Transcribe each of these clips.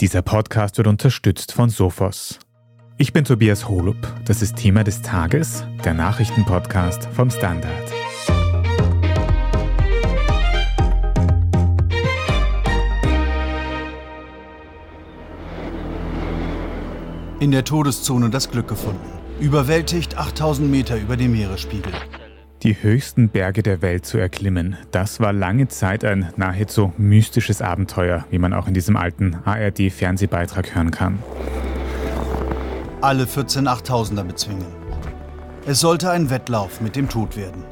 Dieser Podcast wird unterstützt von Sophos. Ich bin Tobias Holub. Das ist Thema des Tages, der Nachrichtenpodcast vom Standard. In der Todeszone das Glück gefunden. Überwältigt 8000 Meter über dem Meeresspiegel. Die höchsten Berge der Welt zu erklimmen, das war lange Zeit ein nahezu mystisches Abenteuer, wie man auch in diesem alten ARD-Fernsehbeitrag hören kann. Alle 14 Achttausender bezwingen. Es sollte ein Wettlauf mit dem Tod werden.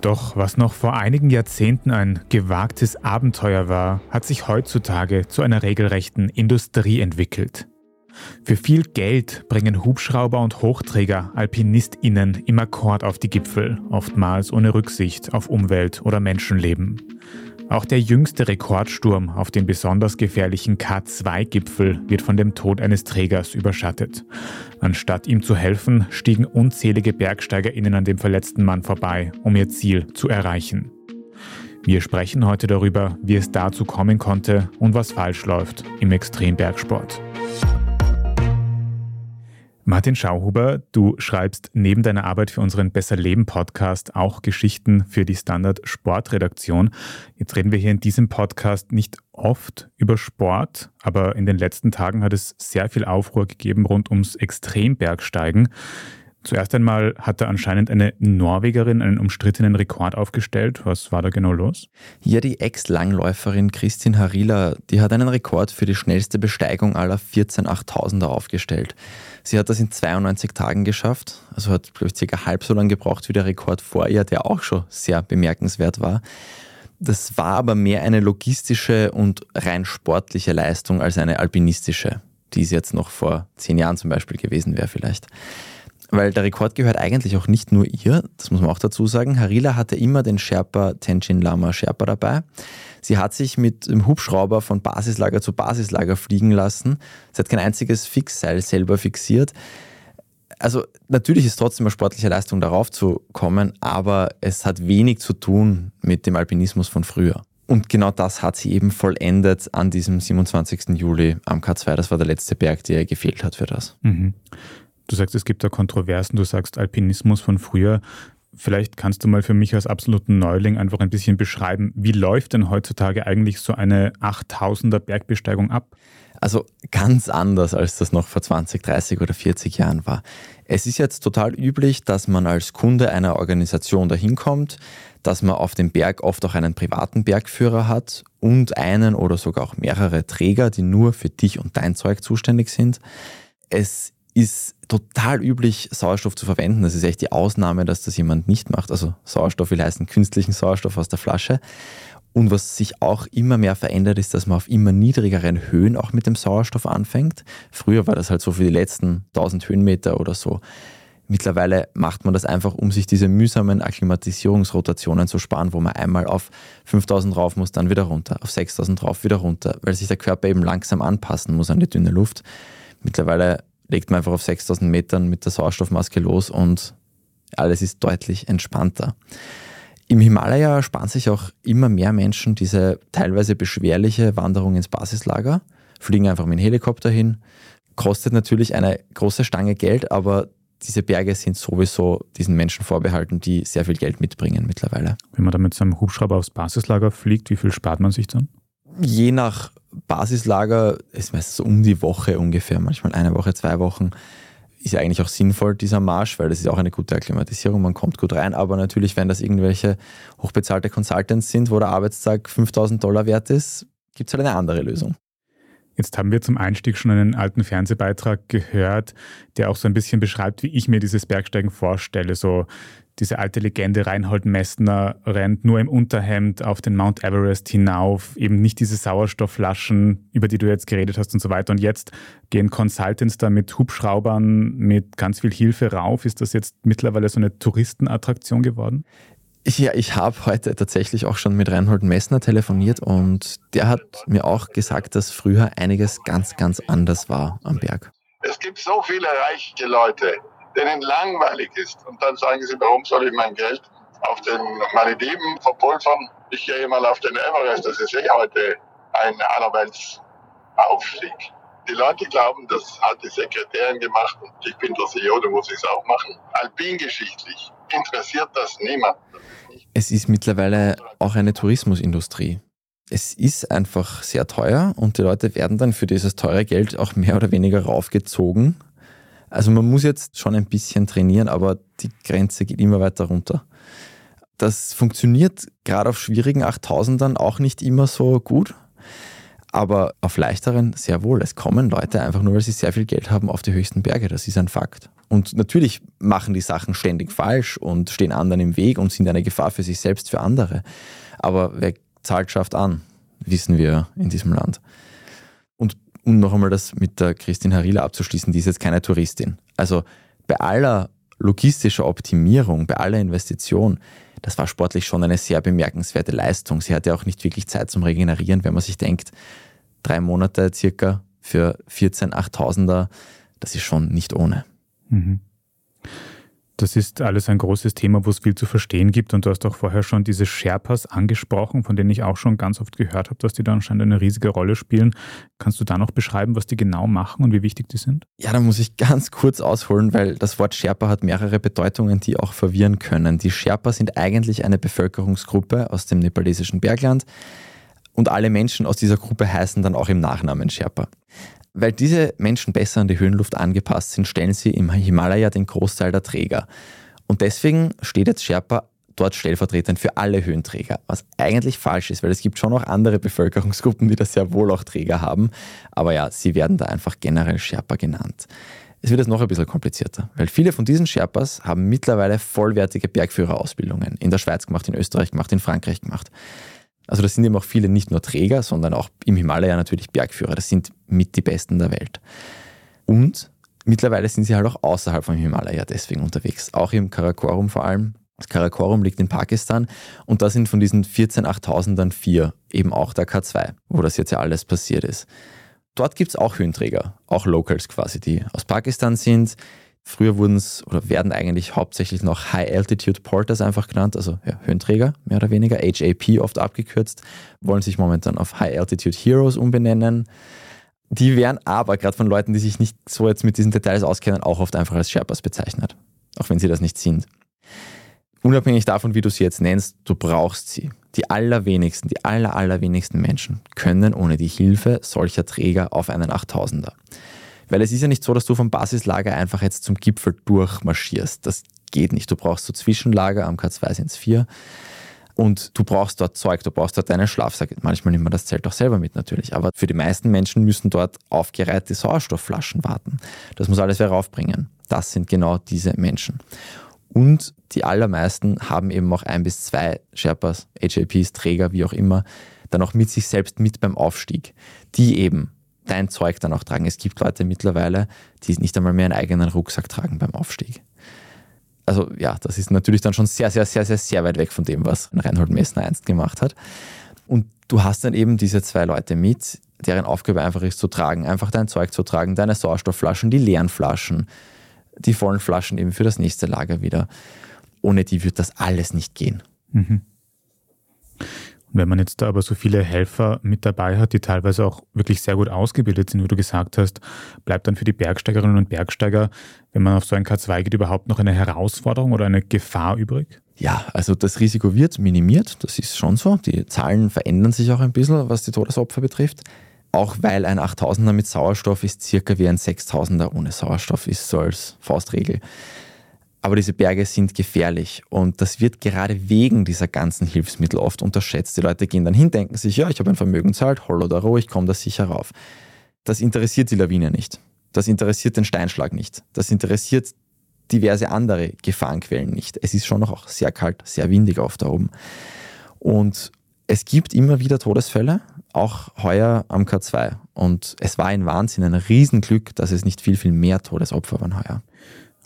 Doch was noch vor einigen Jahrzehnten ein gewagtes Abenteuer war, hat sich heutzutage zu einer regelrechten Industrie entwickelt. Für viel Geld bringen Hubschrauber und Hochträger AlpinistInnen im Akkord auf die Gipfel, oftmals ohne Rücksicht auf Umwelt oder Menschenleben. Auch der jüngste Rekordsturm auf dem besonders gefährlichen K2-Gipfel wird von dem Tod eines Trägers überschattet. Anstatt ihm zu helfen, stiegen unzählige BergsteigerInnen an dem verletzten Mann vorbei, um ihr Ziel zu erreichen. Wir sprechen heute darüber, wie es dazu kommen konnte und was falsch läuft im Extrembergsport. Martin Schauhuber, du schreibst neben deiner Arbeit für unseren Besser Leben Podcast auch Geschichten für die Standard Sportredaktion. Jetzt reden wir hier in diesem Podcast nicht oft über Sport, aber in den letzten Tagen hat es sehr viel Aufruhr gegeben rund ums Extrembergsteigen. Zuerst einmal hatte anscheinend eine Norwegerin einen umstrittenen Rekord aufgestellt. Was war da genau los? Ja, die Ex-Langläuferin Kristin Harila, die hat einen Rekord für die schnellste Besteigung aller 14 8000er aufgestellt. Sie hat das in 92 Tagen geschafft, also hat, glaube ich, circa halb so lange gebraucht wie der Rekord vor ihr, der auch schon sehr bemerkenswert war. Das war aber mehr eine logistische und rein sportliche Leistung als eine alpinistische, die es jetzt noch vor zehn Jahren zum Beispiel gewesen wäre vielleicht. Weil der Rekord gehört eigentlich auch nicht nur ihr, das muss man auch dazu sagen. Harila hatte immer den Sherpa Tenchin Lama Sherpa dabei. Sie hat sich mit dem Hubschrauber von Basislager zu Basislager fliegen lassen. Sie hat kein einziges Fixseil selber fixiert. Also natürlich ist trotzdem eine sportliche Leistung darauf zu kommen, aber es hat wenig zu tun mit dem Alpinismus von früher. Und genau das hat sie eben vollendet an diesem 27. Juli am K2. Das war der letzte Berg, der ihr gefehlt hat für das. Mhm. Du sagst, es gibt da Kontroversen, du sagst Alpinismus von früher. Vielleicht kannst du mal für mich als absoluten Neuling einfach ein bisschen beschreiben, wie läuft denn heutzutage eigentlich so eine 8000er Bergbesteigung ab? Also ganz anders, als das noch vor 20, 30 oder 40 Jahren war. Es ist jetzt total üblich, dass man als Kunde einer Organisation dahin kommt, dass man auf dem Berg oft auch einen privaten Bergführer hat und einen oder sogar auch mehrere Träger, die nur für dich und dein Zeug zuständig sind. Es ist total üblich, Sauerstoff zu verwenden. Das ist echt die Ausnahme, dass das jemand nicht macht. Also Sauerstoff will heißen künstlichen Sauerstoff aus der Flasche. Und was sich auch immer mehr verändert, ist, dass man auf immer niedrigeren Höhen auch mit dem Sauerstoff anfängt. Früher war das halt so für die letzten 1000 Höhenmeter oder so. Mittlerweile macht man das einfach, um sich diese mühsamen Akklimatisierungsrotationen zu sparen, wo man einmal auf 5000 rauf muss, dann wieder runter, auf 6000 rauf, wieder runter, weil sich der Körper eben langsam anpassen muss an die dünne Luft. Mittlerweile legt man einfach auf 6000 Metern mit der Sauerstoffmaske los und alles ist deutlich entspannter. Im Himalaya sparen sich auch immer mehr Menschen diese teilweise beschwerliche Wanderung ins Basislager, fliegen einfach mit dem Helikopter hin. Kostet natürlich eine große Stange Geld, aber diese Berge sind sowieso diesen Menschen vorbehalten, die sehr viel Geld mitbringen mittlerweile. Wenn man da mit seinem Hubschrauber aufs Basislager fliegt, wie viel spart man sich dann? Je nach Basislager ist meistens so um die Woche ungefähr, manchmal eine Woche, zwei Wochen. Ist ja eigentlich auch sinnvoll, dieser Marsch, weil das ist auch eine gute Akklimatisierung, man kommt gut rein. Aber natürlich, wenn das irgendwelche hochbezahlte Consultants sind, wo der Arbeitstag 5000 Dollar wert ist, gibt es halt eine andere Lösung. Jetzt haben wir zum Einstieg schon einen alten Fernsehbeitrag gehört, der auch so ein bisschen beschreibt, wie ich mir dieses Bergsteigen vorstelle. So diese alte Legende Reinhold Messner rennt nur im Unterhemd auf den Mount Everest hinauf, eben nicht diese Sauerstoffflaschen, über die du jetzt geredet hast und so weiter. Und jetzt gehen Consultants da mit Hubschraubern, mit ganz viel Hilfe rauf. Ist das jetzt mittlerweile so eine Touristenattraktion geworden? Ja, ich habe heute tatsächlich auch schon mit Reinhold Messner telefoniert und der hat mir auch gesagt, dass früher einiges ganz, ganz anders war am Berg. Es gibt so viele reiche Leute, denen langweilig ist. Und dann sagen sie, warum soll ich mein Geld auf den Malediven verpulvern? Ich gehe mal auf den Everest, das ist eh heute ein allerwelts. Die Leute glauben, das hat die Sekretärin gemacht und ich bin der CEO, da muss ich es auch machen. Alpingeschichtlich interessiert das niemand. Es ist mittlerweile auch eine Tourismusindustrie. Es ist einfach sehr teuer und die Leute werden dann für dieses teure Geld auch mehr oder weniger raufgezogen. Also man muss jetzt schon ein bisschen trainieren, aber die Grenze geht immer weiter runter. Das funktioniert gerade auf schwierigen 8000ern auch nicht immer so gut, aber auf leichteren sehr wohl. Es kommen Leute einfach nur, weil sie sehr viel Geld haben, auf die höchsten Berge. Das ist ein Fakt. Und natürlich machen die Sachen ständig falsch und stehen anderen im Weg und sind eine Gefahr für sich selbst, für andere. Aber wer zahlt, schafft an, wissen wir in diesem Land. Und um noch einmal das mit der Christine Harila abzuschließen, die ist jetzt keine Touristin. Also bei aller logistischer Optimierung, bei aller Investition, das war sportlich schon eine sehr bemerkenswerte Leistung. Sie hatte auch nicht wirklich Zeit zum Regenerieren, wenn man sich denkt, drei Monate circa für 14 8000er, das ist schon nicht ohne. Mhm. Das ist alles ein großes Thema, wo es viel zu verstehen gibt. Und du hast auch vorher schon diese Sherpas angesprochen, von denen ich auch schon ganz oft gehört habe, dass die da anscheinend eine riesige Rolle spielen. Kannst du da noch beschreiben, was die genau machen und wie wichtig die sind? Ja, da muss ich ganz kurz ausholen, weil das Wort Sherpa hat mehrere Bedeutungen, die auch verwirren können. Die Sherpa sind eigentlich eine Bevölkerungsgruppe aus dem nepalesischen Bergland. Und alle Menschen aus dieser Gruppe heißen dann auch im Nachnamen Sherpa. Weil diese Menschen besser an die Höhenluft angepasst sind, stellen sie im Himalaya den Großteil der Träger. Und deswegen steht jetzt Sherpa dort stellvertretend für alle Höhenträger, was eigentlich falsch ist, weil es gibt schon auch andere Bevölkerungsgruppen, die da sehr wohl auch Träger haben. Aber ja, sie werden da einfach generell Sherpa genannt. Es wird jetzt noch ein bisschen komplizierter, weil viele von diesen Sherpas haben mittlerweile vollwertige Bergführerausbildungen in der Schweiz gemacht, in Österreich gemacht, in Frankreich gemacht. Also das sind eben auch viele nicht nur Träger, sondern auch im Himalaya natürlich Bergführer. Das sind mit die Besten der Welt. Und mittlerweile sind sie halt auch außerhalb vom Himalaya deswegen unterwegs. Auch im Karakorum vor allem. Das Karakorum liegt in Pakistan und da sind von diesen 14 8000ern vier eben auch der K2, wo das jetzt ja alles passiert ist. Dort gibt es auch Höhenträger, auch Locals quasi, die aus Pakistan sind, Früher wurden es oder werden eigentlich hauptsächlich noch High Altitude Porters einfach genannt, also ja, Höhenträger mehr oder weniger, HAP oft abgekürzt, wollen sich momentan auf High Altitude Heroes umbenennen. Die werden aber gerade von Leuten, die sich nicht so jetzt mit diesen Details auskennen, auch oft einfach als Sherpas bezeichnet, auch wenn sie das nicht sind. Unabhängig davon, wie du sie jetzt nennst, du brauchst sie. Die allerwenigsten, die aller, allerwenigsten Menschen können ohne die Hilfe solcher Träger auf einen 8000er. Weil es ist ja nicht so, dass du vom Basislager einfach jetzt zum Gipfel durchmarschierst. Das geht nicht. Du brauchst so Zwischenlager, am K2 sind es vier. Und du brauchst dort Zeug, du brauchst dort deinen Schlafsack. Manchmal nimmt man das Zelt auch selber mit natürlich. Aber für die meisten Menschen müssen dort aufgereihte Sauerstoffflaschen warten. Das muss alles wer raufbringen. Das sind genau diese Menschen. Und die allermeisten haben eben auch ein bis zwei Sherpas, HAPs, Träger, wie auch immer, dann auch mit sich selbst mit beim Aufstieg, die eben dein Zeug dann auch tragen. Es gibt Leute mittlerweile, die nicht einmal mehr einen eigenen Rucksack tragen beim Aufstieg. Also ja, das ist natürlich dann schon sehr, sehr, sehr, sehr, sehr weit weg von dem, was Reinhold Messner einst gemacht hat. Und du hast dann eben diese zwei Leute mit, deren Aufgabe einfach ist zu tragen, einfach dein Zeug zu tragen, deine Sauerstoffflaschen, die leeren Flaschen, die vollen Flaschen eben für das nächste Lager wieder. Ohne die wird das alles nicht gehen. Mhm. Wenn man jetzt aber so viele Helfer mit dabei hat, die teilweise auch wirklich sehr gut ausgebildet sind, wie du gesagt hast, bleibt dann für die Bergsteigerinnen und Bergsteiger, wenn man auf so ein K2 geht, überhaupt noch eine Herausforderung oder eine Gefahr übrig? Ja, also das Risiko wird minimiert, das ist schon so. Die Zahlen verändern sich auch ein bisschen, was die Todesopfer betrifft. Auch weil ein 8000er mit Sauerstoff ist circa wie ein 6000er ohne Sauerstoff, ist so als Faustregel. Aber diese Berge sind gefährlich und das wird gerade wegen dieser ganzen Hilfsmittel oft unterschätzt. Die Leute gehen dann hin, denken sich, ja, ich habe ein Vermögen zahlt, holl oder roh, ich komme da sicher rauf. Das interessiert die Lawine nicht. Das interessiert den Steinschlag nicht. Das interessiert diverse andere Gefahrenquellen nicht. Es ist schon noch auch sehr kalt, sehr windig auf da oben. Und es gibt immer wieder Todesfälle, auch heuer am K2. Und es war ein Wahnsinn, ein Riesenglück, dass es nicht viel, viel mehr Todesopfer waren heuer.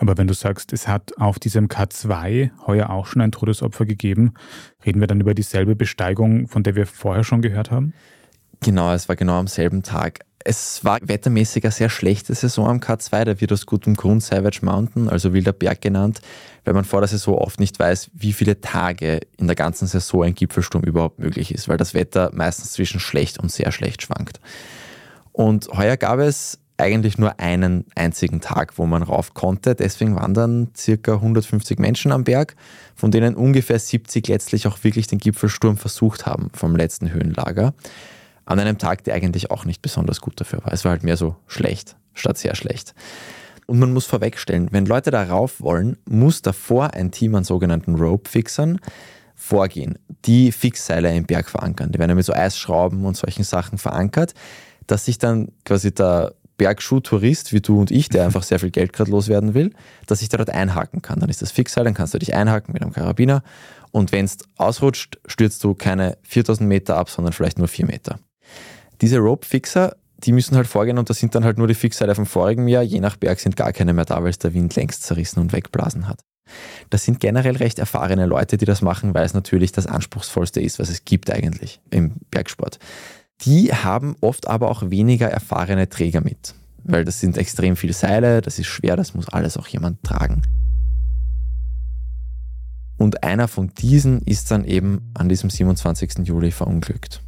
Aber wenn du sagst, es hat auf diesem K2 heuer auch schon ein Todesopfer gegeben, reden wir dann über dieselbe Besteigung, von der wir vorher schon gehört haben? Genau, es war genau am selben Tag. Es war wettermäßig eine sehr schlechte Saison am K2, da wird aus gutem Grund Savage Mountain, also Wilder Berg genannt, weil man vor der Saison oft nicht weiß, wie viele Tage in der ganzen Saison ein Gipfelsturm überhaupt möglich ist, weil das Wetter meistens zwischen schlecht und sehr schlecht schwankt. Und heuer gab es eigentlich nur einen einzigen Tag, wo man rauf konnte. Deswegen waren dann circa 150 Menschen am Berg, von denen ungefähr 70 letztlich auch wirklich den Gipfelsturm versucht haben vom letzten Höhenlager. An einem Tag, der eigentlich auch nicht besonders gut dafür war. Es war halt mehr so schlecht statt sehr schlecht. Und man muss vorwegstellen, wenn Leute da rauf wollen, muss davor ein Team an sogenannten Rope-Fixern vorgehen, die Fixseile im Berg verankern. Die werden mit so Eisschrauben und solchen Sachen verankert, dass sich dann quasi der Bergschuh-Tourist wie du und ich, der einfach sehr viel Geld gerade loswerden will, dass sich da dort einhaken kann. Dann ist das Fixseil, dann kannst du dich einhaken mit einem Karabiner und wenn es ausrutscht, stürzt du keine 4000 Meter ab, sondern vielleicht nur 4 Meter. Diese Rope-Fixer, die müssen halt vorgehen und das sind dann halt nur die Fixseile vom vorigen Jahr. Je nach Berg sind gar keine mehr da, weil es der Wind längst zerrissen und wegblasen hat. Das sind generell recht erfahrene Leute, die das machen, weil es natürlich das anspruchsvollste ist, was es gibt eigentlich im Bergsport. Die haben oft aber auch weniger erfahrene Träger mit, weil das sind extrem viele Seile, das ist schwer, das muss alles auch jemand tragen. Und einer von diesen ist dann eben an diesem 27. Juli verunglückt.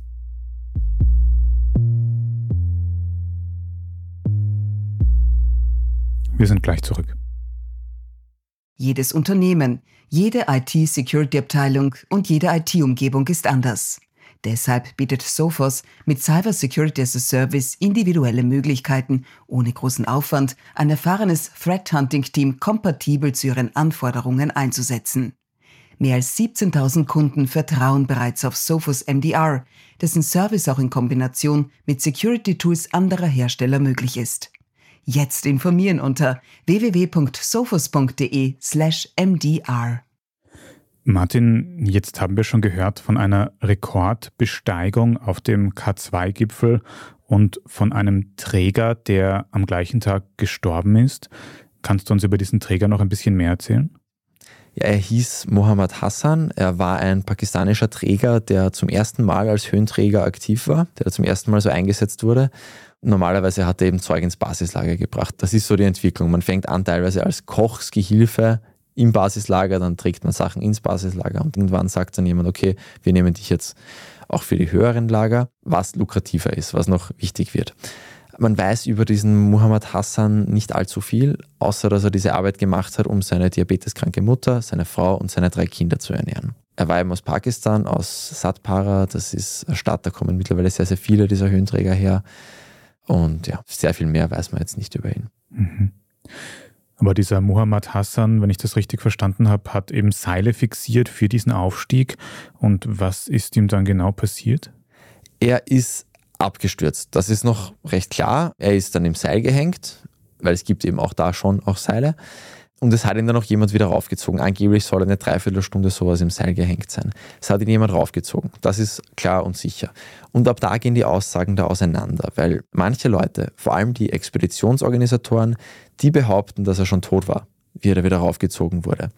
Wir sind gleich zurück. Jedes Unternehmen, jede IT-Security-Abteilung und jede IT-Umgebung ist anders. Deshalb bietet Sophos mit Cyber Security as a Service individuelle Möglichkeiten, ohne großen Aufwand ein erfahrenes Threat Hunting Team kompatibel zu ihren Anforderungen einzusetzen. Mehr als 17.000 Kunden vertrauen bereits auf Sophos MDR, dessen Service auch in Kombination mit Security Tools anderer Hersteller möglich ist. Jetzt informieren unter www.sophos.de/mdr. Martin, jetzt haben wir schon gehört von einer Rekordbesteigung auf dem K2-Gipfel und von einem Träger, der am gleichen Tag gestorben ist. Kannst du uns über diesen Träger noch ein bisschen mehr erzählen? Ja, er hieß Mohammad Hassan. Er war ein pakistanischer Träger, der zum ersten Mal als Höhenträger aktiv war, der zum ersten Mal so eingesetzt wurde. Normalerweise hat er eben Zeug ins Basislager gebracht. Das ist so die Entwicklung. Man fängt an teilweise als Kochsgehilfe im Basislager, dann trägt man Sachen ins Basislager und irgendwann sagt dann jemand, okay, wir nehmen dich jetzt auch für die höheren Lager, was lukrativer ist, was noch wichtig wird. Man weiß über diesen Muhammad Hassan nicht allzu viel, außer dass er diese Arbeit gemacht hat, um seine diabeteskranke Mutter, seine Frau und seine drei Kinder zu ernähren. Er war eben aus Pakistan, aus Satpara, das ist eine Stadt, da kommen mittlerweile sehr, sehr viele dieser Höhenträger her. Und ja, sehr viel mehr weiß man jetzt nicht über ihn. Mhm. Aber dieser Muhammad Hassan, wenn ich das richtig verstanden habe, hat eben Seile fixiert für diesen Aufstieg. Und was ist ihm dann genau passiert? Er ist abgestürzt. Das ist noch recht klar. Er ist dann im Seil gehängt, weil es gibt eben auch da schon auch Seile. Und es hat ihn dann noch jemand wieder raufgezogen. Angeblich soll eine Dreiviertelstunde sowas im Seil gehängt sein. Es hat ihn jemand raufgezogen. Das ist klar und sicher. Und ab da gehen die Aussagen da auseinander, weil manche Leute, vor allem die Expeditionsorganisatoren, die behaupten, dass er schon tot war, wie er da wieder raufgezogen wurde.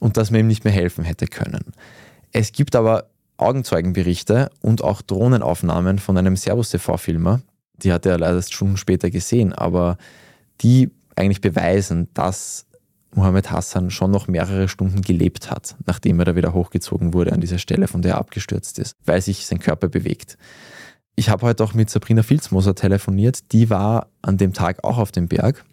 Und dass man ihm nicht mehr helfen hätte können. Es gibt aber Augenzeugenberichte und auch Drohnenaufnahmen von einem Servus-TV-Filmer. Die hat er leider Stunden später gesehen, aber die eigentlich beweisen, dass Mohammed Hassan schon noch mehrere Stunden gelebt hat, nachdem er da wieder hochgezogen wurde an dieser Stelle, von der er abgestürzt ist, weil sich sein Körper bewegt. Ich habe heute auch mit Sabrina Filzmoser telefoniert, die war an dem Tag auch auf dem Berg,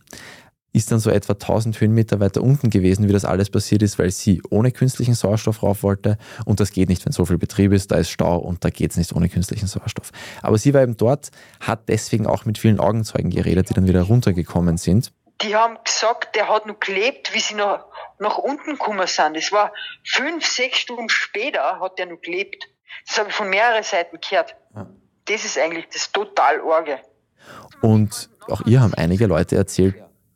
ist dann so etwa 1000 Höhenmeter weiter unten gewesen, wie das alles passiert ist, weil sie ohne künstlichen Sauerstoff rauf wollte und das geht nicht, wenn so viel Betrieb ist, da ist Stau und da geht es nicht ohne künstlichen Sauerstoff. Aber sie war eben dort, hat deswegen auch mit vielen Augenzeugen geredet, die dann wieder runtergekommen sind die haben gesagt, der hat noch gelebt, wie sie noch nach unten gekommen sind. Es war fünf, sechs Stunden später hat der noch gelebt. Das habe ich von mehreren Seiten gehört. Ja. Das ist eigentlich das total Orge. Und auch ihr haben einige Leute erzählt,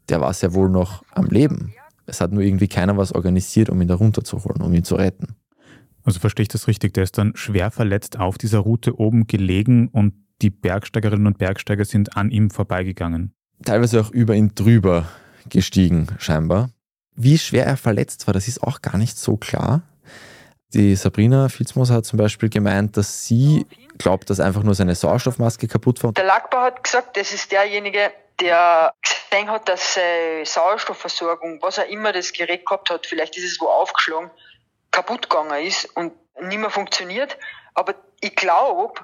der war sehr wohl noch am Leben. Es hat nur irgendwie keiner was organisiert, um ihn da runterzuholen, um ihn zu retten. Also verstehe ich das richtig, der ist dann schwer verletzt auf dieser Route oben gelegen und die Bergsteigerinnen und Bergsteiger sind an ihm vorbeigegangen teilweise auch über ihn drüber gestiegen, scheinbar. Wie schwer er verletzt war, das ist auch gar nicht so klar. Die Sabrina Filzmoser hat zum Beispiel gemeint, dass sie glaubt, dass einfach nur seine Sauerstoffmaske kaputt war. Der Lackbau hat gesagt, das ist derjenige, der gesehen hat, dass seine Sauerstoffversorgung, was er immer das Gerät gehabt hat, vielleicht ist es wo aufgeschlagen, kaputt gegangen ist und nicht mehr funktioniert. Aber ich glaube,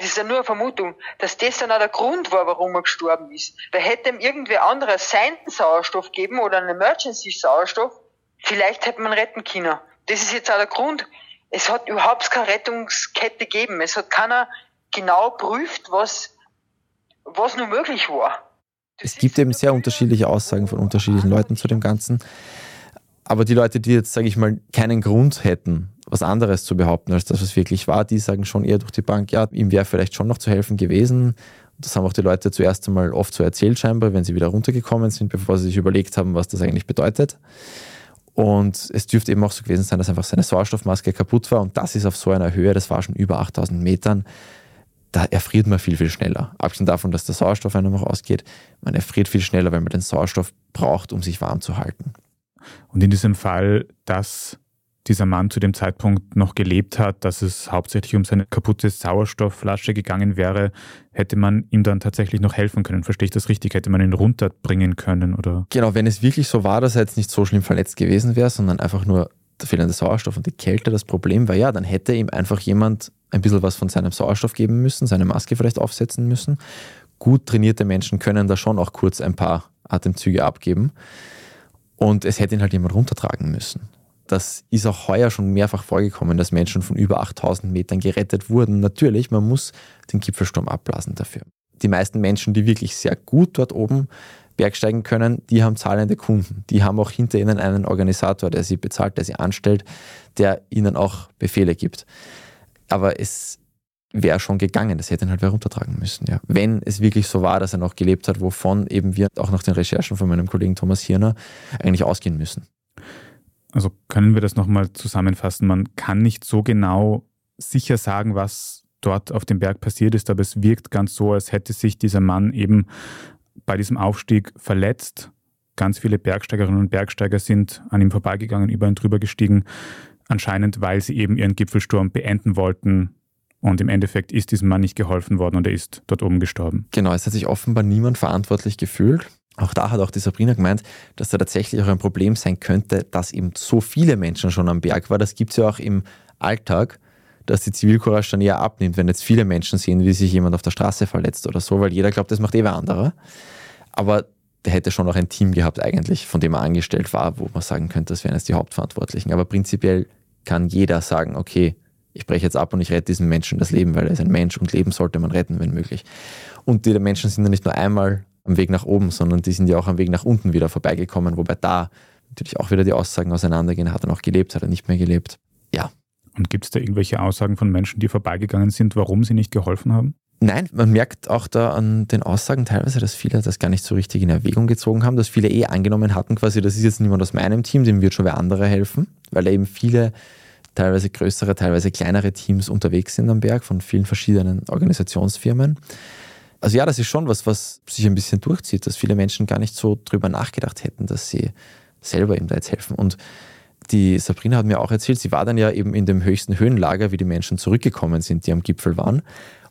das ist ja nur eine Vermutung, dass das dann auch der Grund war, warum er gestorben ist. Weil hätte ihm irgendwer anderer seinen Sauerstoff geben oder einen Emergency-Sauerstoff, vielleicht hätte man retten können. Das ist jetzt auch der Grund. Es hat überhaupt keine Rettungskette gegeben. Es hat keiner genau prüft, was, was nur möglich war. Das es gibt eben sehr unterschiedliche Aussagen von unterschiedlichen Leuten zu dem Ganzen. Aber die Leute, die jetzt, sage ich mal, keinen Grund hätten, was anderes zu behaupten, als das, was wirklich war, die sagen schon eher durch die Bank, ja, ihm wäre vielleicht schon noch zu helfen gewesen. Das haben auch die Leute zuerst einmal oft so erzählt, scheinbar, wenn sie wieder runtergekommen sind, bevor sie sich überlegt haben, was das eigentlich bedeutet. Und es dürfte eben auch so gewesen sein, dass einfach seine Sauerstoffmaske kaputt war. Und das ist auf so einer Höhe, das war schon über 8000 Metern. Da erfriert man viel, viel schneller. Abgesehen davon, dass der Sauerstoff einem auch ausgeht, man erfriert viel schneller, weil man den Sauerstoff braucht, um sich warm zu halten. Und in diesem Fall, dass dieser Mann zu dem Zeitpunkt noch gelebt hat, dass es hauptsächlich um seine kaputte Sauerstoffflasche gegangen wäre, hätte man ihm dann tatsächlich noch helfen können. Verstehe ich das richtig? Hätte man ihn runterbringen können? Oder? Genau, wenn es wirklich so war, dass er jetzt nicht so schlimm verletzt gewesen wäre, sondern einfach nur der fehlende Sauerstoff und die Kälte das Problem war, ja, dann hätte ihm einfach jemand ein bisschen was von seinem Sauerstoff geben müssen, seine Maske vielleicht aufsetzen müssen. Gut trainierte Menschen können da schon auch kurz ein paar Atemzüge abgeben. Und es hätte ihn halt jemand runtertragen müssen. Das ist auch heuer schon mehrfach vorgekommen, dass Menschen von über 8000 Metern gerettet wurden. Natürlich, man muss den Gipfelsturm abblasen dafür. Die meisten Menschen, die wirklich sehr gut dort oben bergsteigen können, die haben zahlende Kunden. Die haben auch hinter ihnen einen Organisator, der sie bezahlt, der sie anstellt, der ihnen auch Befehle gibt. Aber es wäre schon gegangen. Das hätte ihn halt wer runtertragen müssen. Ja. Wenn es wirklich so war, dass er noch gelebt hat, wovon eben wir auch nach den Recherchen von meinem Kollegen Thomas Hirner eigentlich ausgehen müssen. Also können wir das nochmal zusammenfassen. Man kann nicht so genau sicher sagen, was dort auf dem Berg passiert ist, aber es wirkt ganz so, als hätte sich dieser Mann eben bei diesem Aufstieg verletzt. Ganz viele Bergsteigerinnen und Bergsteiger sind an ihm vorbeigegangen, über ihn drüber gestiegen, anscheinend weil sie eben ihren Gipfelsturm beenden wollten, und im Endeffekt ist diesem Mann nicht geholfen worden und er ist dort oben gestorben. Genau, es hat sich offenbar niemand verantwortlich gefühlt. Auch da hat auch die Sabrina gemeint, dass da tatsächlich auch ein Problem sein könnte, dass eben so viele Menschen schon am Berg waren. Das gibt es ja auch im Alltag, dass die Zivilcourage dann eher abnimmt, wenn jetzt viele Menschen sehen, wie sich jemand auf der Straße verletzt oder so, weil jeder glaubt, das macht eh wer anderer. Aber der hätte schon auch ein Team gehabt eigentlich, von dem er angestellt war, wo man sagen könnte, das wären jetzt die Hauptverantwortlichen. Aber prinzipiell kann jeder sagen, okay, ich breche jetzt ab und ich rette diesen Menschen das Leben, weil er ist ein Mensch und Leben sollte man retten, wenn möglich. Und die Menschen sind ja nicht nur einmal am Weg nach oben, sondern die sind ja auch am Weg nach unten wieder vorbeigekommen, wobei da natürlich auch wieder die Aussagen auseinandergehen, hat er noch gelebt, hat er nicht mehr gelebt. Ja. Und gibt es da irgendwelche Aussagen von Menschen, die vorbeigegangen sind, warum sie nicht geholfen haben? Nein, man merkt auch da an den Aussagen teilweise, dass viele das gar nicht so richtig in Erwägung gezogen haben, dass viele eh angenommen hatten, quasi, das ist jetzt niemand aus meinem Team, dem wird schon wer andere helfen, weil eben viele teilweise größere, teilweise kleinere Teams unterwegs sind am Berg von vielen verschiedenen Organisationsfirmen. Also ja, das ist schon was, was sich ein bisschen durchzieht, dass viele Menschen gar nicht so drüber nachgedacht hätten, dass sie selber ihm da jetzt helfen. Und die Sabrina hat mir auch erzählt, sie war dann ja eben in dem höchsten Höhenlager, wie die Menschen zurückgekommen sind, die am Gipfel waren.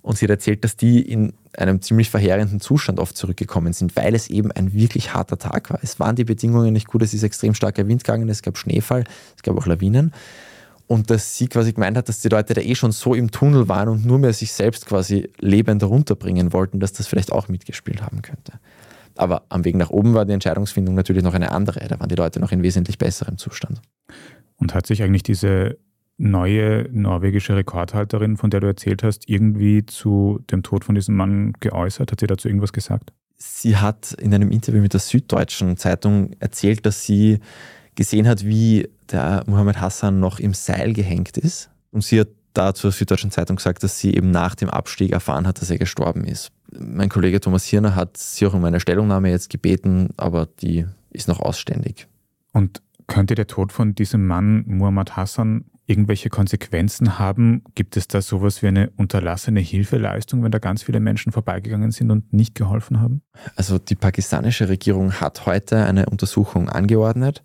Und sie hat erzählt, dass die in einem ziemlich verheerenden Zustand oft zurückgekommen sind, weil es eben ein wirklich harter Tag war. Es waren die Bedingungen nicht gut, es ist extrem starker Wind gegangen, es gab Schneefall, es gab auch Lawinen und dass sie quasi gemeint hat, dass die Leute da eh schon so im Tunnel waren und nur mehr sich selbst quasi lebend runterbringen wollten, dass das vielleicht auch mitgespielt haben könnte. Aber am Weg nach oben war die Entscheidungsfindung natürlich noch eine andere. Da waren die Leute noch in wesentlich besserem Zustand. Und hat sich eigentlich diese neue norwegische Rekordhalterin, von der du erzählt hast, irgendwie zu dem Tod von diesem Mann geäußert? Hat sie dazu irgendwas gesagt? Sie hat in einem Interview mit der Süddeutschen Zeitung erzählt, dass sie gesehen hat, wie der Mohammed Hassan noch im Seil gehängt ist. Und sie hat da zur Süddeutschen Zeitung gesagt, dass sie eben nach dem Abstieg erfahren hat, dass er gestorben ist. Mein Kollege Thomas Hirner hat sie auch um eine Stellungnahme jetzt gebeten, aber die ist noch ausständig. Und könnte der Tod von diesem Mann, Muhammad Hassan, irgendwelche Konsequenzen haben? Gibt es da sowas wie eine unterlassene Hilfeleistung, wenn da ganz viele Menschen vorbeigegangen sind und nicht geholfen haben? Also die pakistanische Regierung hat heute eine Untersuchung angeordnet.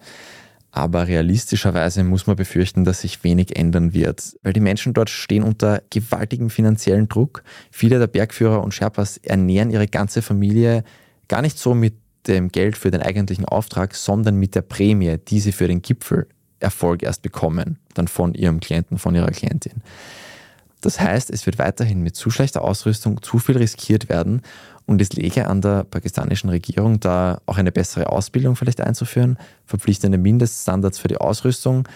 Aber realistischerweise muss man befürchten, dass sich wenig ändern wird, weil die Menschen dort stehen unter gewaltigem finanziellen Druck. Viele der Bergführer und Sherpas ernähren ihre ganze Familie gar nicht so mit dem Geld für den eigentlichen Auftrag, sondern mit der Prämie, die sie für den Gipfel Erfolg erst bekommen, dann von ihrem Klienten, von ihrer Klientin. Das heißt, es wird weiterhin mit zu schlechter Ausrüstung zu viel riskiert werden und es läge an der pakistanischen Regierung, da auch eine bessere Ausbildung vielleicht einzuführen, verpflichtende Mindeststandards für die Ausrüstung.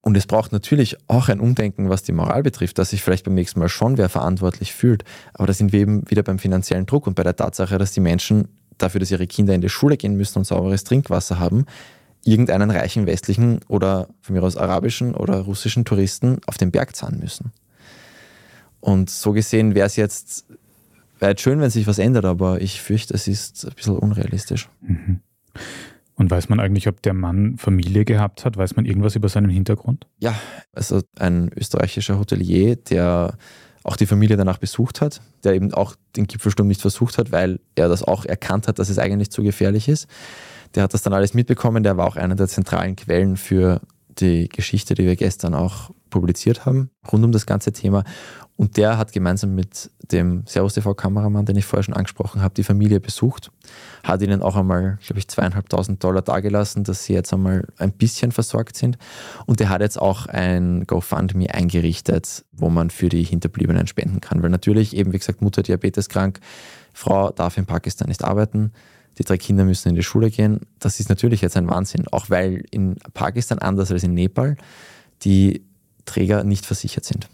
Und es braucht natürlich auch ein Umdenken, was die Moral betrifft, dass sich vielleicht beim nächsten Mal schon wer verantwortlich fühlt. Aber da sind wir eben wieder beim finanziellen Druck und bei der Tatsache, dass die Menschen dafür, dass ihre Kinder in die Schule gehen müssen und sauberes Trinkwasser haben, irgendeinen reichen westlichen oder von mir aus arabischen oder russischen Touristen auf den Berg zahlen müssen. Und so gesehen wäre es jetzt, wäre schön, wenn sich was ändert, aber ich fürchte, es ist ein bisschen unrealistisch. Mhm. Und weiß man eigentlich, ob der Mann Familie gehabt hat? Weiß man irgendwas über seinen Hintergrund? Ja, also ein österreichischer Hotelier, der auch die Familie danach besucht hat, der eben auch den Gipfelsturm nicht versucht hat, weil er das auch erkannt hat, dass es eigentlich zu gefährlich ist. Der hat das dann alles mitbekommen, der war auch einer der zentralen Quellen für die Geschichte, die wir gestern auch publiziert haben, rund um das ganze Thema. Und der hat gemeinsam mit dem Servus TV-Kameramann, den ich vorher schon angesprochen habe, die Familie besucht, hat ihnen auch einmal, glaube ich, zweieinhalbtausend Dollar dagelassen, dass sie jetzt einmal ein bisschen versorgt sind. Und der hat jetzt auch ein GoFundMe eingerichtet, wo man für die Hinterbliebenen spenden kann. Weil natürlich, eben wie gesagt, Mutter diabeteskrank, Frau darf in Pakistan nicht arbeiten die drei Kinder müssen in die Schule gehen. Das ist natürlich jetzt ein Wahnsinn, auch weil in Pakistan anders als in Nepal die Träger nicht versichert sind.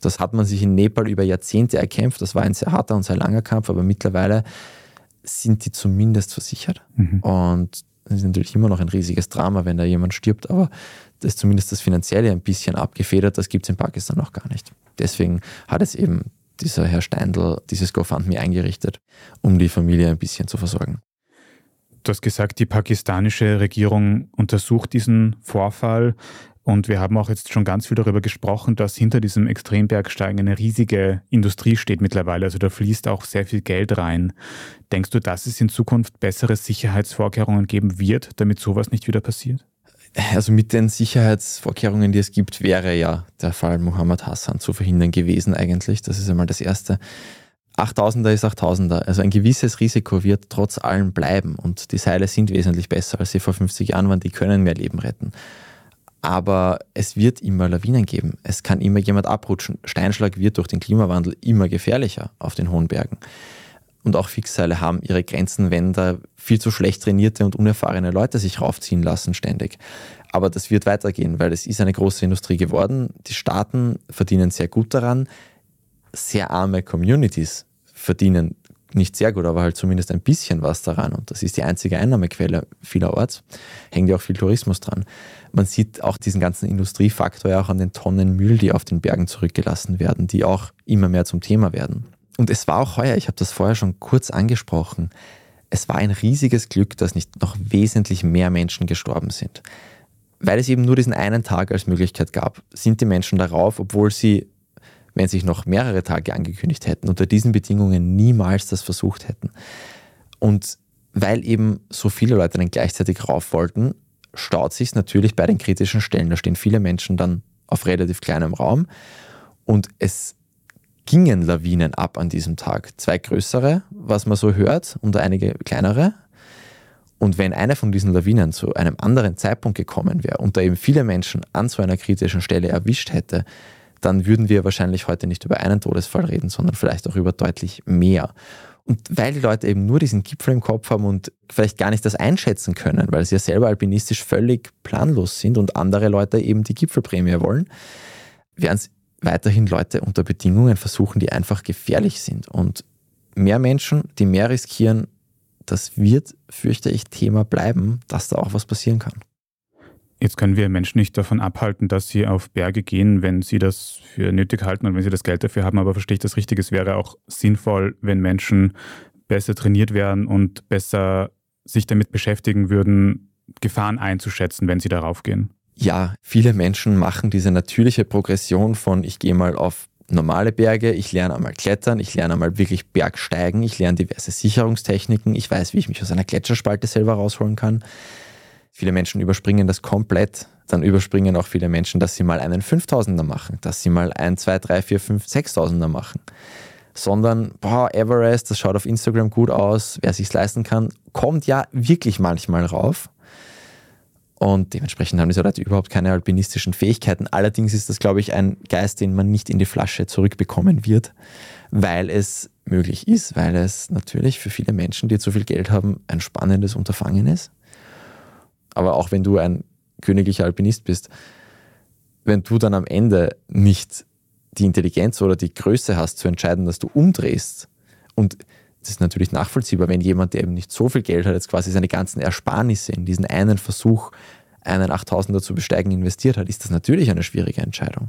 Das hat man sich in Nepal über Jahrzehnte erkämpft. Das war ein sehr harter und sehr langer Kampf, aber mittlerweile sind die zumindest versichert. Mhm. Und es ist natürlich immer noch ein riesiges Drama, wenn da jemand stirbt, aber das ist zumindest das Finanzielle ein bisschen abgefedert. Das gibt es in Pakistan noch gar nicht. Deswegen hat es eben dieser Herr Steindl dieses GoFundMe eingerichtet, um die Familie ein bisschen zu versorgen. Du hast gesagt, die pakistanische Regierung untersucht diesen Vorfall. Und wir haben auch jetzt schon ganz viel darüber gesprochen, dass hinter diesem Extrembergsteigen eine riesige Industrie steht mittlerweile. Also da fließt auch sehr viel Geld rein. Denkst du, dass es in Zukunft bessere Sicherheitsvorkehrungen geben wird, damit sowas nicht wieder passiert? Also mit den Sicherheitsvorkehrungen, die es gibt, wäre ja der Fall Mohammed Hassan zu verhindern gewesen eigentlich. Das ist einmal das Erste. 8000er ist 8000er. Also ein gewisses Risiko wird trotz allem bleiben und die Seile sind wesentlich besser, als sie vor 50 Jahren waren. Die können mehr Leben retten. Aber es wird immer Lawinen geben. Es kann immer jemand abrutschen. Steinschlag wird durch den Klimawandel immer gefährlicher auf den hohen Bergen. Und auch Fixseile haben ihre Grenzen, wenn da viel zu schlecht trainierte und unerfahrene Leute sich raufziehen lassen ständig. Aber das wird weitergehen, weil es ist eine große Industrie geworden. Die Staaten verdienen sehr gut daran sehr arme Communities verdienen nicht sehr gut, aber halt zumindest ein bisschen was daran. Und das ist die einzige Einnahmequelle vielerorts. Hängt ja auch viel Tourismus dran. Man sieht auch diesen ganzen Industriefaktor ja auch an den Tonnen Müll, die auf den Bergen zurückgelassen werden, die auch immer mehr zum Thema werden. Und es war auch heuer, ich habe das vorher schon kurz angesprochen, es war ein riesiges Glück, dass nicht noch wesentlich mehr Menschen gestorben sind. Weil es eben nur diesen einen Tag als Möglichkeit gab, sind die Menschen darauf, obwohl sie wenn sich noch mehrere Tage angekündigt hätten, unter diesen Bedingungen niemals das versucht hätten. Und weil eben so viele Leute dann gleichzeitig rauf wollten, staut sich natürlich bei den kritischen Stellen. Da stehen viele Menschen dann auf relativ kleinem Raum und es gingen Lawinen ab an diesem Tag. Zwei größere, was man so hört, und einige kleinere. Und wenn eine von diesen Lawinen zu einem anderen Zeitpunkt gekommen wäre und da eben viele Menschen an so einer kritischen Stelle erwischt hätte, dann würden wir wahrscheinlich heute nicht über einen Todesfall reden, sondern vielleicht auch über deutlich mehr. Und weil die Leute eben nur diesen Gipfel im Kopf haben und vielleicht gar nicht das einschätzen können, weil sie ja selber alpinistisch völlig planlos sind und andere Leute eben die Gipfelprämie wollen, werden es weiterhin Leute unter Bedingungen versuchen, die einfach gefährlich sind. Und mehr Menschen, die mehr riskieren, das wird, fürchte ich, Thema bleiben, dass da auch was passieren kann. Jetzt können wir Menschen nicht davon abhalten, dass sie auf Berge gehen, wenn sie das für nötig halten und wenn sie das Geld dafür haben. Aber verstehe ich das richtig? Es wäre auch sinnvoll, wenn Menschen besser trainiert wären und besser sich damit beschäftigen würden, Gefahren einzuschätzen, wenn sie darauf gehen. Ja, viele Menschen machen diese natürliche Progression von ich gehe mal auf normale Berge, ich lerne einmal klettern, ich lerne einmal wirklich Bergsteigen, ich lerne diverse Sicherungstechniken, ich weiß, wie ich mich aus einer Gletscherspalte selber rausholen kann. Viele Menschen überspringen das komplett. Dann überspringen auch viele Menschen, dass sie mal einen 5000er machen, dass sie mal ein, zwei, drei, vier, fünf, 6000er machen. Sondern, boah, Everest, das schaut auf Instagram gut aus, wer sich's leisten kann, kommt ja wirklich manchmal rauf. Und dementsprechend haben diese Leute überhaupt keine alpinistischen Fähigkeiten. Allerdings ist das, glaube ich, ein Geist, den man nicht in die Flasche zurückbekommen wird, weil es möglich ist, weil es natürlich für viele Menschen, die zu viel Geld haben, ein spannendes Unterfangen ist. Aber auch wenn du ein königlicher Alpinist bist, wenn du dann am Ende nicht die Intelligenz oder die Größe hast zu entscheiden, dass du umdrehst und das ist natürlich nachvollziehbar, wenn jemand, der eben nicht so viel Geld hat, jetzt quasi seine ganzen Ersparnisse in diesen einen Versuch, einen 8000er zu besteigen, investiert hat, ist das natürlich eine schwierige Entscheidung.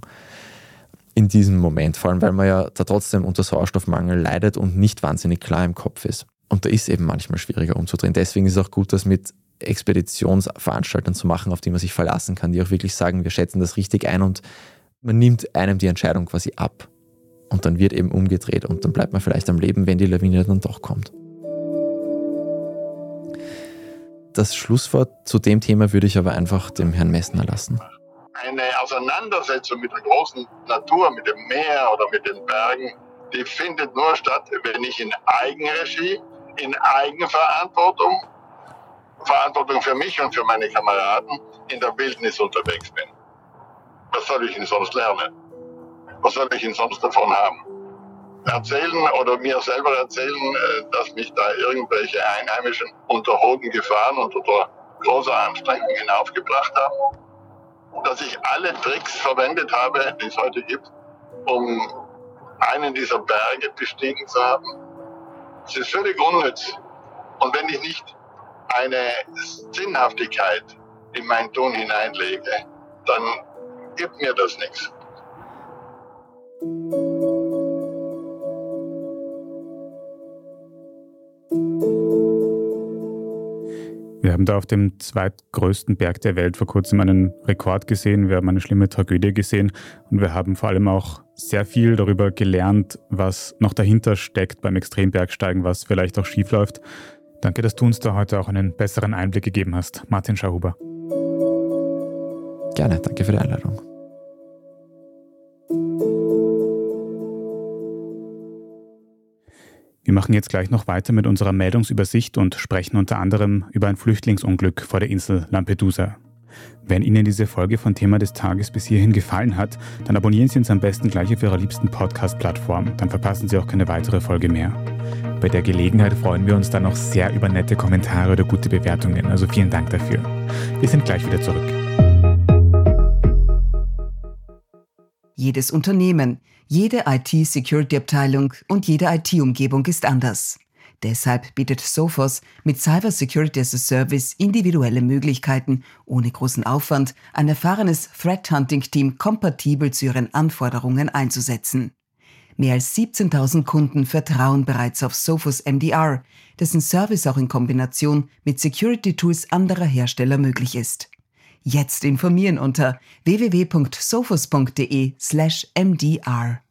In diesem Moment, vor allem weil man ja da trotzdem unter Sauerstoffmangel leidet und nicht wahnsinnig klar im Kopf ist. Und da ist eben manchmal schwieriger umzudrehen. Deswegen ist es auch gut, das mit Expeditionsveranstaltern zu machen, auf die man sich verlassen kann, die auch wirklich sagen, wir schätzen das richtig ein und man nimmt einem die Entscheidung quasi ab. Und dann wird eben umgedreht und dann bleibt man vielleicht am Leben, wenn die Lawine dann doch kommt. Das Schlusswort zu dem Thema würde ich aber einfach dem Herrn Messner lassen. Eine Auseinandersetzung mit der großen Natur, mit dem Meer oder mit den Bergen, die findet nur statt, wenn ich in Eigenregie, in Eigenverantwortung, Verantwortung für mich und für meine Kameraden in der Wildnis unterwegs bin. Was soll ich denn sonst lernen? was soll ich denn sonst davon haben? Erzählen oder mir selber erzählen, äh, dass mich da irgendwelche Einheimischen unter hohen Gefahren und unter großer Anstrengung hinaufgebracht haben. Dass ich alle Tricks verwendet habe, die es heute gibt, um einen dieser Berge bestiegen zu haben. Es ist völlig unnütz. Und wenn ich nicht eine Sinnhaftigkeit in mein Tun hineinlege, dann gibt mir das nichts. Wir haben da auf dem zweitgrößten Berg der Welt vor kurzem einen Rekord gesehen, wir haben eine schlimme Tragödie gesehen und wir haben vor allem auch sehr viel darüber gelernt, was noch dahinter steckt beim Extrembergsteigen, was vielleicht auch schief läuft. Danke, dass du uns da heute auch einen besseren Einblick gegeben hast. Martin Schauhuber. Gerne, danke für die Einladung. Wir machen jetzt gleich noch weiter mit unserer Meldungsübersicht und sprechen unter anderem über ein Flüchtlingsunglück vor der Insel Lampedusa. Wenn Ihnen diese Folge von Thema des Tages bis hierhin gefallen hat, dann abonnieren Sie uns am besten gleich auf Ihrer liebsten Podcast-Plattform. Dann verpassen Sie auch keine weitere Folge mehr. Bei der Gelegenheit freuen wir uns dann noch sehr über nette Kommentare oder gute Bewertungen. Also vielen Dank dafür. Wir sind gleich wieder zurück. Jedes Unternehmen, jede IT-Security-Abteilung und jede IT-Umgebung ist anders. Deshalb bietet Sophos mit Cyber Security as a Service individuelle Möglichkeiten, ohne großen Aufwand ein erfahrenes Threat Hunting Team kompatibel zu ihren Anforderungen einzusetzen. Mehr als 17.000 Kunden vertrauen bereits auf Sophos MDR, dessen Service auch in Kombination mit Security Tools anderer Hersteller möglich ist. Jetzt informieren unter www.sophos.de/mdr.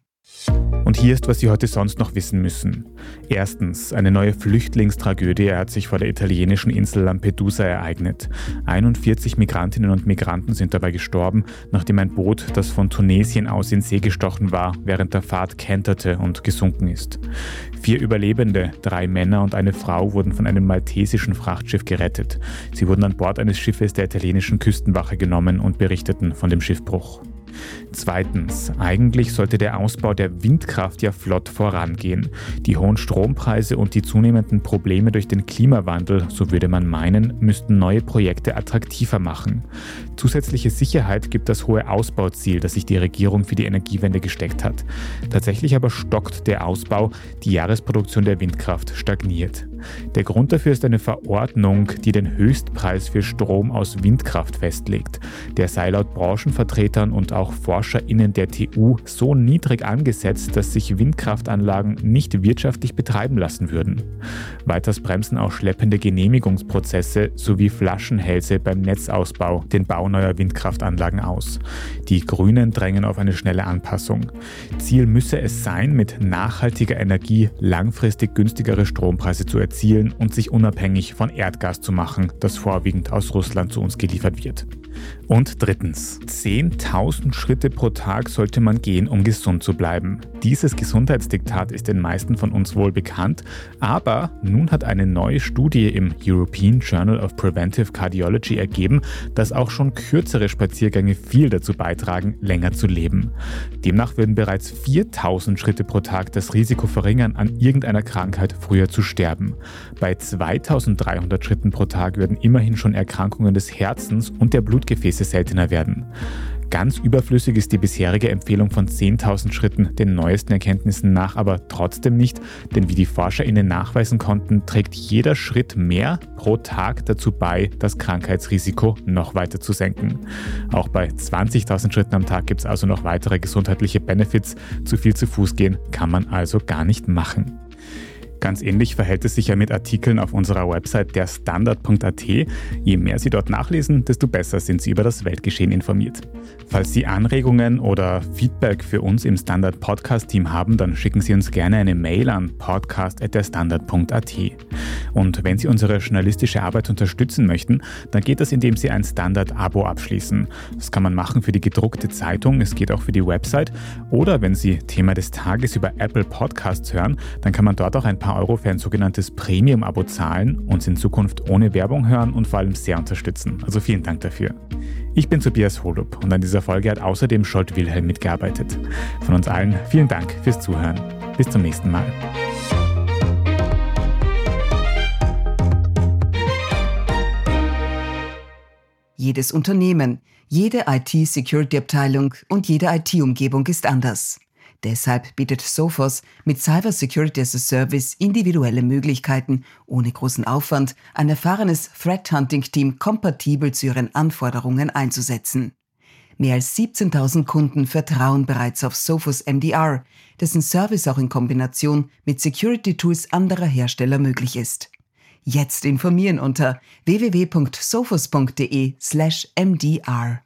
Und hier ist, was Sie heute sonst noch wissen müssen. Erstens, eine neue Flüchtlingstragödie hat sich vor der italienischen Insel Lampedusa ereignet. 41 Migrantinnen und Migranten sind dabei gestorben, nachdem ein Boot, das von Tunesien aus in See gestochen war, während der Fahrt kenterte und gesunken ist. Vier Überlebende, drei Männer und eine Frau, wurden von einem maltesischen Frachtschiff gerettet. Sie wurden an Bord eines Schiffes der italienischen Küstenwache genommen und berichteten von dem Schiffbruch. Zweitens, eigentlich sollte der Ausbau der Windkraft ja flott vorangehen. Die hohen Strompreise und die zunehmenden Probleme durch den Klimawandel, so würde man meinen, müssten neue Projekte attraktiver machen. Zusätzliche Sicherheit gibt das hohe Ausbauziel, das sich die Regierung für die Energiewende gesteckt hat. Tatsächlich aber stockt der Ausbau, die Jahresproduktion der Windkraft stagniert. Der Grund dafür ist eine Verordnung, die den Höchstpreis für Strom aus Windkraft festlegt. Der sei laut Branchenvertretern und auch ForscherInnen der TU so niedrig angesetzt, dass sich Windkraftanlagen nicht wirtschaftlich betreiben lassen würden. Weiters bremsen auch schleppende Genehmigungsprozesse sowie Flaschenhälse beim Netzausbau den Bau neuer Windkraftanlagen aus. Die Grünen drängen auf eine schnelle Anpassung. Ziel müsse es sein, mit nachhaltiger Energie langfristig günstigere Strompreise zu erzielen erzielen und sich unabhängig von Erdgas zu machen, das vorwiegend aus Russland zu uns geliefert wird. Und drittens, 10.000 Schritte pro Tag sollte man gehen, um gesund zu bleiben. Dieses Gesundheitsdiktat ist den meisten von uns wohl bekannt, aber nun hat eine neue Studie im European Journal of Preventive Cardiology ergeben, dass auch schon kürzere Spaziergänge viel dazu beitragen, länger zu leben. Demnach würden bereits 4.000 Schritte pro Tag das Risiko verringern, an irgendeiner Krankheit früher zu sterben. Bei 2.300 Schritten pro Tag würden immerhin schon Erkrankungen des Herzens und der Blutgefäße Gefäße seltener werden. Ganz überflüssig ist die bisherige Empfehlung von 10.000 Schritten den neuesten Erkenntnissen nach aber trotzdem nicht, denn wie die ForscherInnen nachweisen konnten, trägt jeder Schritt mehr pro Tag dazu bei, das Krankheitsrisiko noch weiter zu senken. Auch bei 20.000 Schritten am Tag gibt es also noch weitere gesundheitliche Benefits. Zu viel zu Fuß gehen kann man also gar nicht machen. Ganz ähnlich verhält es sich ja mit Artikeln auf unserer Website der Standard.at. Je mehr Sie dort nachlesen, desto besser sind Sie über das Weltgeschehen informiert. Falls Sie Anregungen oder Feedback für uns im Standard Podcast Team haben, dann schicken Sie uns gerne eine Mail an podcast@derstandard.at. Und wenn Sie unsere journalistische Arbeit unterstützen möchten, dann geht das, indem Sie ein Standard-Abo abschließen. Das kann man machen für die gedruckte Zeitung, es geht auch für die Website. Oder wenn Sie Thema des Tages über Apple Podcasts hören, dann kann man dort auch ein paar Euro für ein sogenanntes Premium-Abo zahlen, uns in Zukunft ohne Werbung hören und vor allem sehr unterstützen. Also vielen Dank dafür. Ich bin Tobias Holub und an dieser Folge hat außerdem Scholt Wilhelm mitgearbeitet. Von uns allen vielen Dank fürs Zuhören. Bis zum nächsten Mal. Jedes Unternehmen, jede IT-Security-Abteilung und jede IT-Umgebung ist anders. Deshalb bietet Sophos mit Cyber Security as a Service individuelle Möglichkeiten, ohne großen Aufwand ein erfahrenes Threat Hunting Team kompatibel zu ihren Anforderungen einzusetzen. Mehr als 17.000 Kunden vertrauen bereits auf Sophos MDR, dessen Service auch in Kombination mit Security Tools anderer Hersteller möglich ist. Jetzt informieren unter www.sophos.de/mdr.